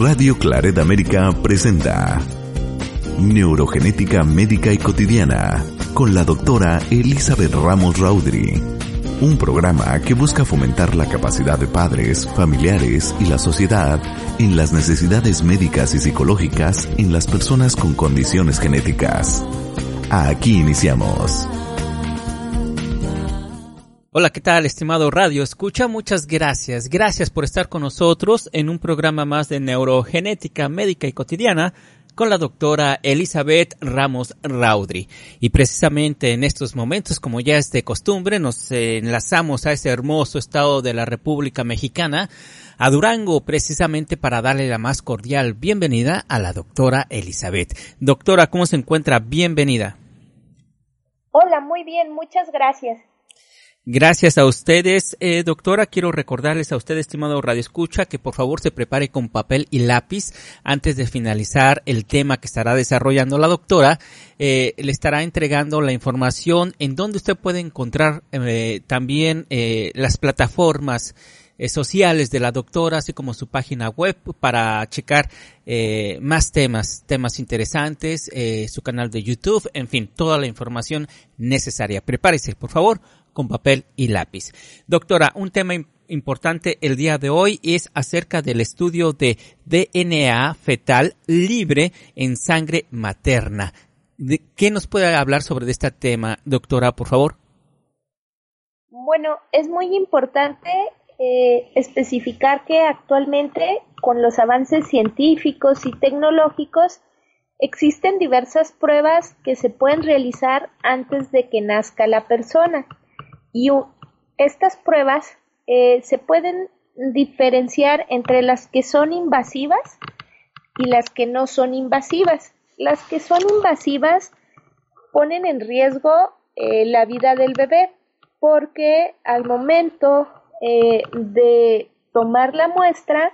Radio Claret América presenta Neurogenética Médica y Cotidiana con la doctora Elizabeth Ramos Raudri. Un programa que busca fomentar la capacidad de padres, familiares y la sociedad en las necesidades médicas y psicológicas en las personas con condiciones genéticas. Aquí iniciamos. Hola, ¿qué tal, estimado Radio Escucha? Muchas gracias. Gracias por estar con nosotros en un programa más de neurogenética médica y cotidiana con la doctora Elizabeth Ramos Raudri. Y precisamente en estos momentos, como ya es de costumbre, nos enlazamos a ese hermoso estado de la República Mexicana, a Durango, precisamente para darle la más cordial bienvenida a la doctora Elizabeth. Doctora, ¿cómo se encuentra? Bienvenida. Hola, muy bien, muchas gracias. Gracias a ustedes, eh, doctora. Quiero recordarles a usted, estimado Radio Escucha, que por favor se prepare con papel y lápiz antes de finalizar el tema que estará desarrollando la doctora. Eh, le estará entregando la información en donde usted puede encontrar eh, también eh, las plataformas eh, sociales de la doctora, así como su página web para checar eh, más temas, temas interesantes, eh, su canal de YouTube, en fin, toda la información necesaria. Prepárese, por favor, con papel y lápiz. Doctora, un tema importante el día de hoy es acerca del estudio de DNA fetal libre en sangre materna. ¿De ¿Qué nos puede hablar sobre este tema, doctora, por favor? Bueno, es muy importante eh, especificar que actualmente con los avances científicos y tecnológicos existen diversas pruebas que se pueden realizar antes de que nazca la persona y estas pruebas eh, se pueden diferenciar entre las que son invasivas y las que no son invasivas. Las que son invasivas ponen en riesgo eh, la vida del bebé porque al momento eh, de tomar la muestra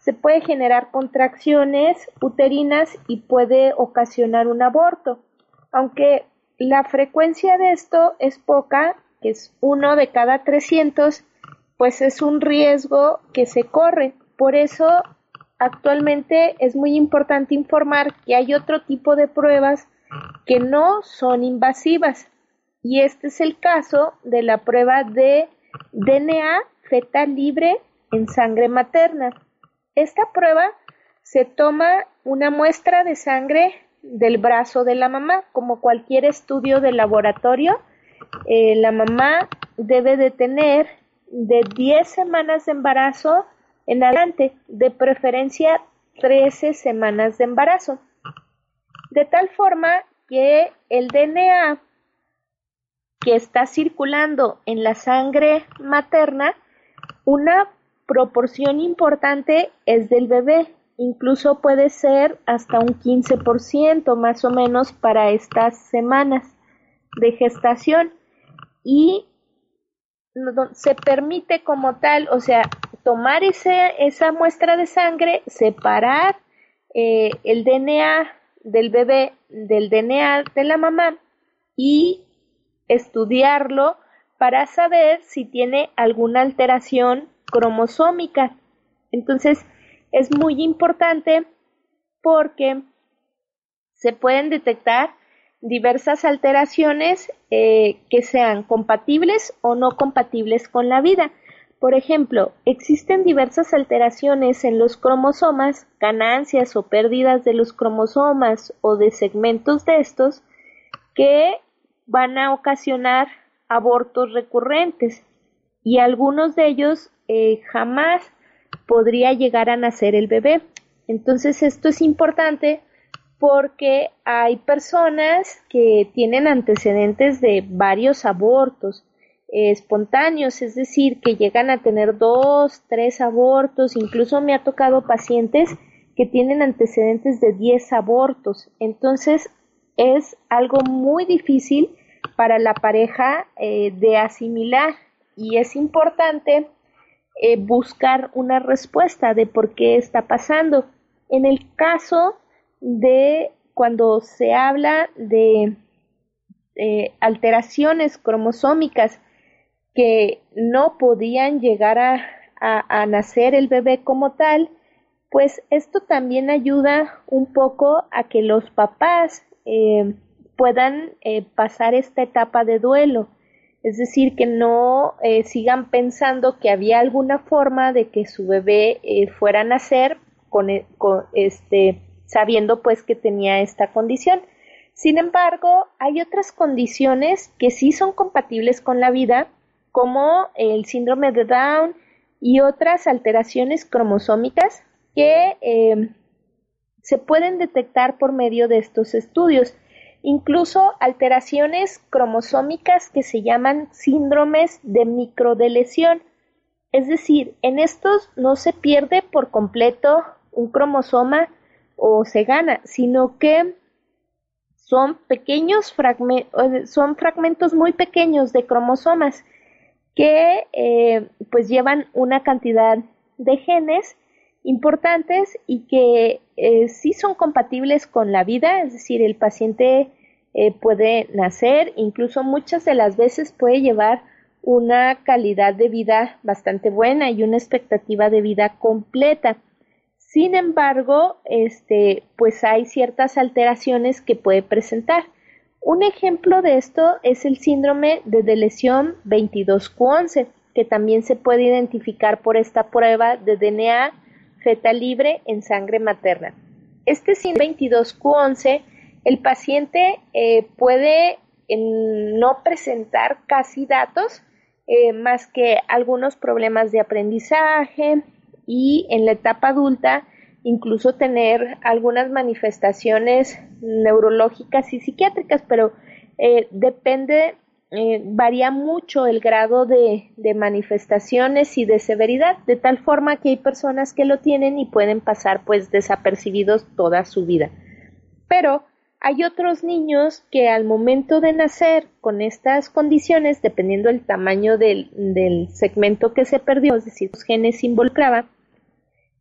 se puede generar contracciones uterinas y puede ocasionar un aborto. Aunque la frecuencia de esto es poca, que es uno de cada 300, pues es un riesgo que se corre. Por eso, actualmente es muy importante informar que hay otro tipo de pruebas que no son invasivas. Y este es el caso de la prueba de DNA fetal libre en sangre materna. Esta prueba se toma una muestra de sangre del brazo de la mamá, como cualquier estudio de laboratorio. Eh, la mamá debe de tener de 10 semanas de embarazo en adelante, de preferencia 13 semanas de embarazo. De tal forma que el DNA que está circulando en la sangre materna, una proporción importante es del bebé, incluso puede ser hasta un 15% más o menos para estas semanas de gestación y se permite como tal, o sea, tomar esa muestra de sangre, separar eh, el DNA del bebé del DNA de la mamá y estudiarlo para saber si tiene alguna alteración cromosómica. Entonces, es muy importante porque se pueden detectar diversas alteraciones eh, que sean compatibles o no compatibles con la vida. Por ejemplo, existen diversas alteraciones en los cromosomas, ganancias o pérdidas de los cromosomas o de segmentos de estos que van a ocasionar abortos recurrentes y algunos de ellos eh, jamás podría llegar a nacer el bebé. Entonces esto es importante porque hay personas que tienen antecedentes de varios abortos espontáneos, es decir, que llegan a tener dos, tres abortos, incluso me ha tocado pacientes que tienen antecedentes de 10 abortos. Entonces, es algo muy difícil para la pareja eh, de asimilar y es importante eh, buscar una respuesta de por qué está pasando. En el caso de cuando se habla de eh, alteraciones cromosómicas que no podían llegar a, nacer el bebé como tal, pues esto también ayuda un poco a que los papás eh, puedan eh, pasar esta etapa de duelo. Es decir, que no sigan pensando que había alguna forma de que su bebé fuera a nacer con, con, este, sabiendo pues que tenía esta condición. Sin embargo, hay otras condiciones que sí son compatibles con la vida, como el síndrome de Down y otras alteraciones cromosómicas que eh, se pueden detectar por medio de estos estudios. Incluso alteraciones cromosómicas que se llaman síndromes de microdelesión. Es decir, en estos no se pierde por completo un cromosoma o se gana, sino que son pequeños fragmentos, son fragmentos muy pequeños de cromosomas que eh, pues llevan una cantidad de genes importantes y que eh, sí son compatibles con la vida, es decir, el paciente eh, puede nacer, incluso muchas de las veces puede llevar una calidad de vida bastante buena y una expectativa de vida completa. Sin embargo, este, pues hay ciertas alteraciones que puede presentar. Un ejemplo de esto es el síndrome de delesión 22q11, que también se puede identificar por esta prueba de DNA fetal libre en sangre materna. Este síndrome 22q11, el paciente eh, puede no presentar casi datos eh, más que algunos problemas de aprendizaje, y en la etapa adulta incluso tener algunas manifestaciones neurológicas y psiquiátricas, pero eh, depende, eh, varía mucho el grado de, manifestaciones y de severidad, de tal forma que hay personas que lo tienen y pueden pasar pues desapercibidos toda su vida. Pero hay otros niños que al momento de nacer con estas condiciones, dependiendo del tamaño del, del segmento que se perdió, es decir, los genes involucraba,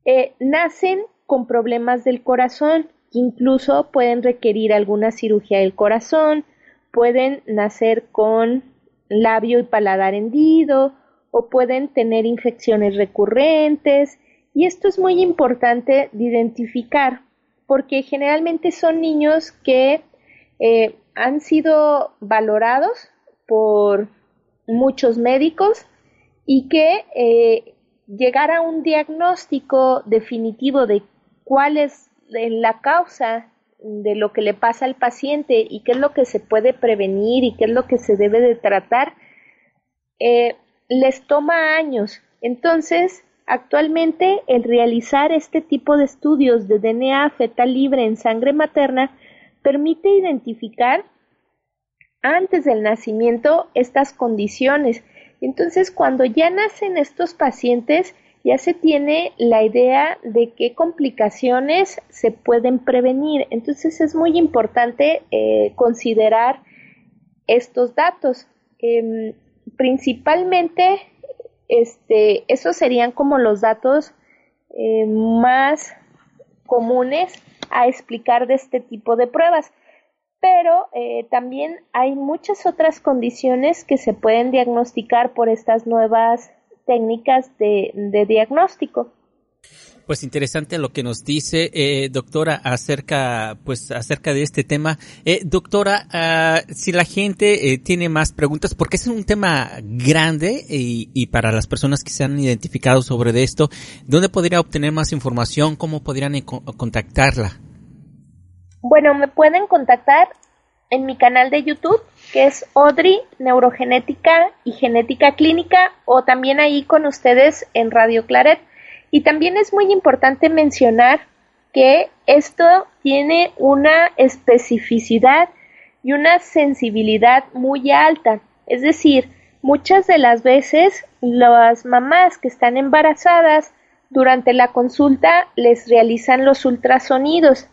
eh, nacen con problemas del corazón, incluso pueden requerir alguna cirugía del corazón, pueden nacer con labio y paladar hendido o pueden tener infecciones recurrentes y esto es muy importante de identificar porque generalmente son niños que eh, han sido valorados por muchos médicos y que eh, llegar a un diagnóstico definitivo de cuál es la causa de lo que le pasa al paciente y qué es lo que se puede prevenir y qué es lo que se debe de tratar, eh, les toma años. Entonces, actualmente el realizar este tipo de estudios de DNA fetal libre en sangre materna permite identificar antes del nacimiento estas condiciones entonces, cuando ya nacen estos pacientes, ya se tiene la idea de qué complicaciones se pueden prevenir. Entonces, es muy importante eh, considerar estos datos. Em, principalmente, este, esos serían como los datos eh, más comunes a explicar de este tipo de pruebas pero eh, también hay muchas otras condiciones que se pueden diagnosticar por estas nuevas técnicas de, diagnóstico. Pues interesante lo que nos dice eh, doctora acerca pues acerca de este tema. Eh, doctora, ah, si la gente eh, tiene más preguntas, porque es un tema grande y, y, para las personas que se han identificado sobre esto, ¿dónde podría obtener más información? ¿Cómo podrían contactarla? Bueno, me pueden contactar en mi canal de YouTube, que es Audrey Neurogenética y Genética Clínica, o también ahí con ustedes en Radio Claret. Y también es muy importante mencionar que esto tiene una especificidad y una sensibilidad muy alta. Es decir, muchas de las veces las mamás que están embarazadas durante la consulta les realizan los ultrasonidos,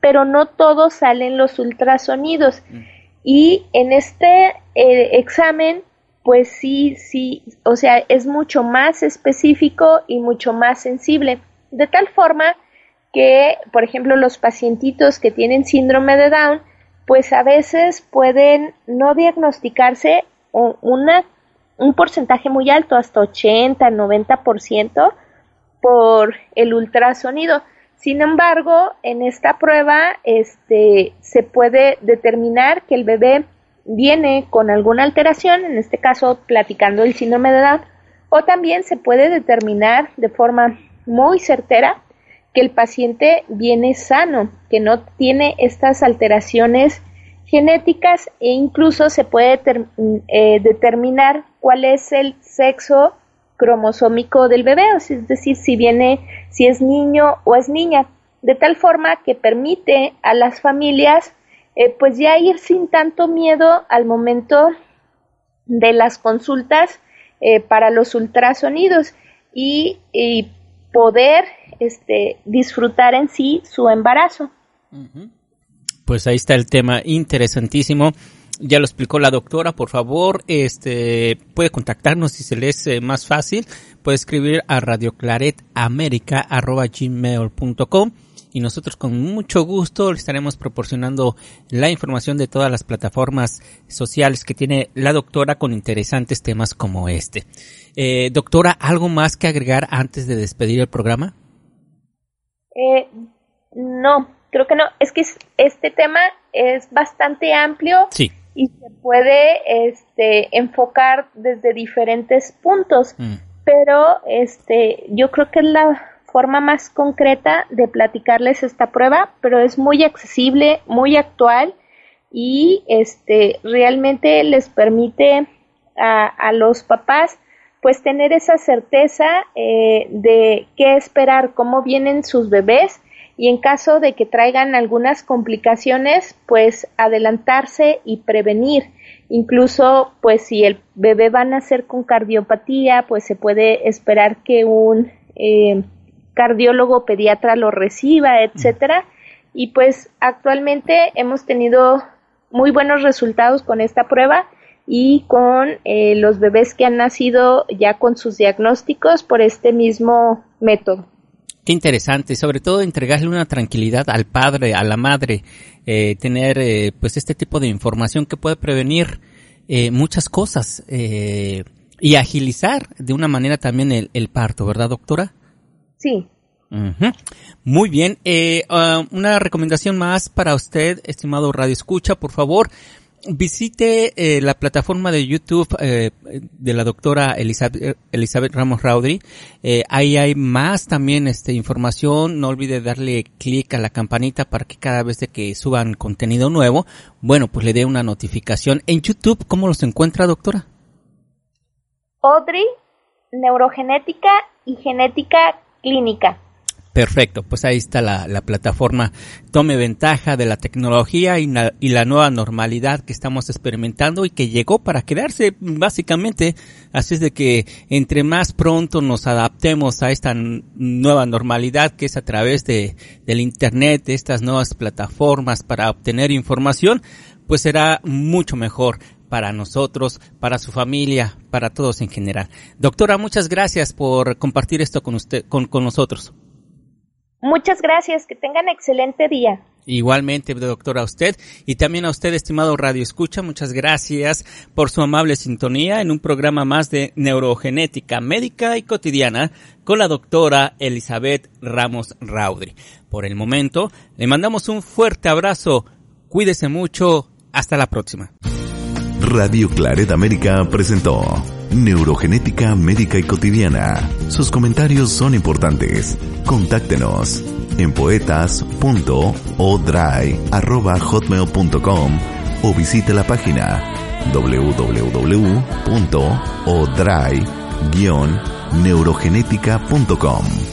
pero no todos salen los ultrasonidos. Mm. Y en este eh, examen, pues sí, sí, o sea, es mucho más específico y mucho más sensible. De tal forma que, por ejemplo, los pacientitos que tienen síndrome de Down, pues a veces pueden no diagnosticarse una, un porcentaje muy alto, hasta 80, 90% por el ultrasonido. Sin embargo, en esta prueba este, se puede determinar que el bebé viene con alguna alteración, en este caso platicando el síndrome de Down, o también se puede determinar de forma muy certera que el paciente viene sano, que no tiene estas alteraciones genéticas e incluso se puede eh, determinar cuál es el sexo cromosómico del bebé, es decir, si viene, si es niño o es niña, de tal forma que permite a las familias eh, pues ya ir sin tanto miedo al momento de las consultas eh, para los ultrasonidos y, poder este, disfrutar en sí su embarazo. Pues ahí está el tema interesantísimo. Ya lo explicó la doctora, por favor, este puede contactarnos si se le es eh, más fácil, puede escribir a radioclaretamerica@gmail.com y nosotros con mucho gusto le estaremos proporcionando la información de todas las plataformas sociales que tiene la doctora con interesantes temas como este. Eh, doctora, ¿algo más que agregar antes de despedir el programa? Eh, no, creo que no. Es que este tema es bastante amplio sí. Y se puede este, enfocar desde diferentes puntos. Mm. Pero este, yo creo que es la forma más concreta de platicarles esta prueba, pero es muy accesible, muy actual y este realmente les permite a, a los papás pues tener esa certeza eh, de qué esperar, cómo vienen sus bebés y en caso de que traigan algunas complicaciones, pues adelantarse y prevenir. Incluso, pues si el bebé va a nacer con cardiopatía, pues se puede esperar que un eh, cardiólogo pediatra lo reciba, etcétera. Y pues actualmente hemos tenido muy buenos resultados con esta prueba y con eh, los bebés que han nacido ya con sus diagnósticos por este mismo método. Qué interesante, sobre todo entregarle una tranquilidad al padre, a la madre, eh, tener eh, pues este tipo de información que puede prevenir muchas cosas y agilizar de una manera también el, el parto, ¿verdad, doctora? Sí. Muy bien. Eh, ah, una recomendación más para usted, estimado Radio Escucha, por favor. Visite eh, la plataforma de YouTube eh, de la doctora Elizabeth, Elizabeth Ramos Raudri. ahí hay más también este, información. No olvide darle clic a la campanita para que cada vez de que suban contenido nuevo, bueno, pues le dé una notificación. En YouTube, ¿cómo los encuentra, doctora? Audrey, neurogenética y genética clínica. Perfecto, pues ahí está la, plataforma. Tome ventaja de la tecnología y la, nueva normalidad que estamos experimentando y que llegó para quedarse básicamente. Así es de que entre más pronto nos adaptemos a esta nueva normalidad que es a través de, del Internet, de estas nuevas plataformas para obtener información, pues será mucho mejor para nosotros, para su familia, para todos en general. Doctora, muchas gracias por compartir esto con usted, con, con nosotros. Muchas gracias, que tengan excelente día. Igualmente, doctora, a usted y también a usted, estimado Radio Escucha, muchas gracias por su amable sintonía en un programa más de neurogenética médica y cotidiana con la doctora Elizabeth Ramos Raudri. Por el momento, le mandamos un fuerte abrazo, cuídese mucho, hasta la próxima. Radio Claret América presentó Neurogenética Médica y Cotidiana. Sus comentarios son importantes. Contáctenos en poetas.odry.hotmail.com o visite la página www.odry-neurogenética.com.